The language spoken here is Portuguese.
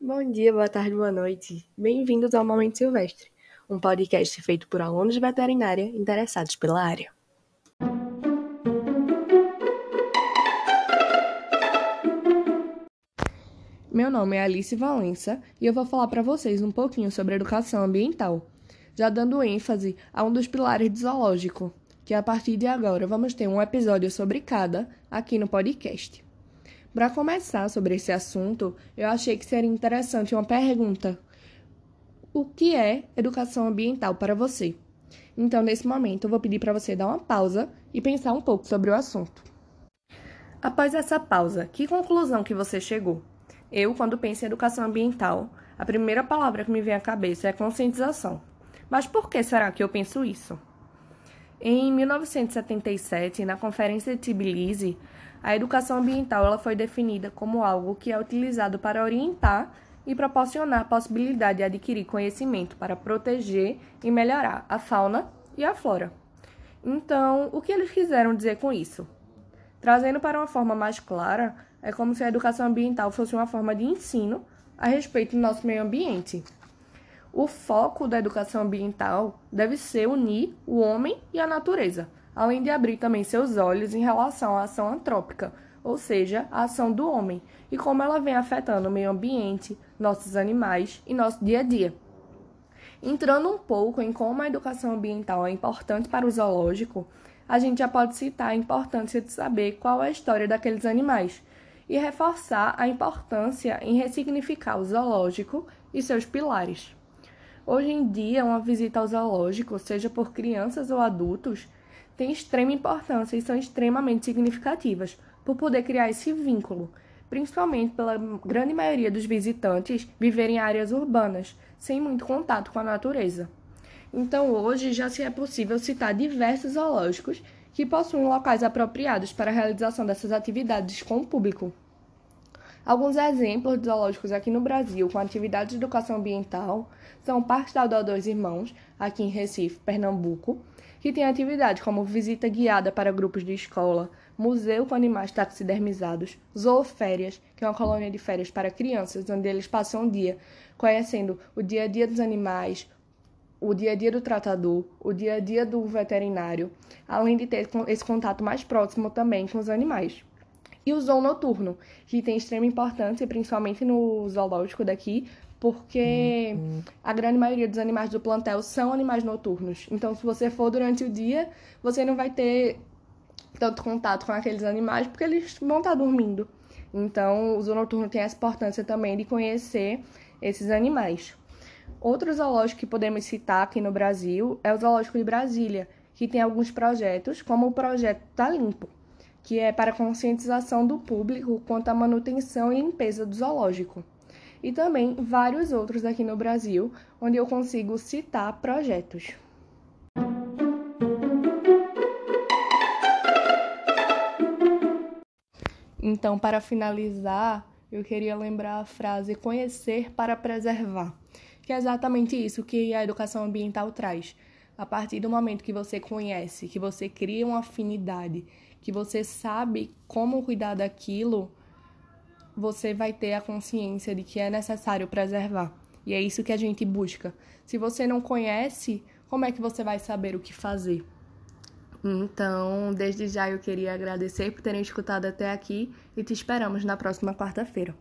Bom dia, boa tarde, boa noite. Bem-vindos ao Momento Silvestre, um podcast feito por alunos de veterinária interessados pela área. Meu nome é Alice Valença e eu vou falar para vocês um pouquinho sobre educação ambiental, já dando ênfase a um dos pilares do zoológico, que a partir de agora vamos ter um episódio sobre cada aqui no podcast. Para começar sobre esse assunto, eu achei que seria interessante uma pergunta: O que é educação ambiental para você? Então, nesse momento, eu vou pedir para você dar uma pausa e pensar um pouco sobre o assunto. Após essa pausa, que conclusão que você chegou? Eu, quando penso em educação ambiental, a primeira palavra que me vem à cabeça é conscientização. Mas por que será que eu penso isso? Em 1977, na Conferência de Tbilisi, a educação ambiental ela foi definida como algo que é utilizado para orientar e proporcionar a possibilidade de adquirir conhecimento para proteger e melhorar a fauna e a flora. Então, o que eles quiseram dizer com isso? Trazendo para uma forma mais clara, é como se a educação ambiental fosse uma forma de ensino a respeito do nosso meio ambiente. O foco da educação ambiental deve ser unir o homem e a natureza, além de abrir também seus olhos em relação à ação antrópica, ou seja, a ação do homem, e como ela vem afetando o meio ambiente, nossos animais e nosso dia a dia. Entrando um pouco em como a educação ambiental é importante para o zoológico, a gente já pode citar a importância de saber qual é a história daqueles animais e reforçar a importância em ressignificar o zoológico e seus pilares. Hoje em dia, uma visita ao zoológico, seja por crianças ou adultos, tem extrema importância e são extremamente significativas por poder criar esse vínculo, principalmente pela grande maioria dos visitantes viverem em áreas urbanas, sem muito contato com a natureza. Então, hoje já se é possível citar diversos zoológicos que possuem locais apropriados para a realização dessas atividades com o público. Alguns exemplos de zoológicos aqui no Brasil com atividades de educação ambiental são o Parque Estadual Dois Irmãos, aqui em Recife, Pernambuco, que tem atividades como visita guiada para grupos de escola, museu com animais taxidermizados, zooférias, que é uma colônia de férias para crianças, onde eles passam um dia conhecendo o dia a dia dos animais, o dia a dia do tratador, o dia a dia do veterinário, além de ter esse contato mais próximo também com os animais. E o zoo noturno, que tem extrema importância, principalmente no zoológico daqui, porque uhum. a grande maioria dos animais do plantel são animais noturnos. Então, se você for durante o dia, você não vai ter tanto contato com aqueles animais, porque eles vão estar dormindo. Então, o zoo noturno tem essa importância também de conhecer esses animais. Outro zoológico que podemos citar aqui no Brasil é o Zoológico de Brasília, que tem alguns projetos, como o projeto Tá Limpo, que é para conscientização do público quanto à manutenção e limpeza do zoológico. E também vários outros aqui no Brasil, onde eu consigo citar projetos. Então, para finalizar, eu queria lembrar a frase conhecer para preservar que é exatamente isso que a educação ambiental traz. A partir do momento que você conhece, que você cria uma afinidade, que você sabe como cuidar daquilo, você vai ter a consciência de que é necessário preservar. E é isso que a gente busca. Se você não conhece, como é que você vai saber o que fazer? Então, desde já eu queria agradecer por terem escutado até aqui e te esperamos na próxima quarta-feira.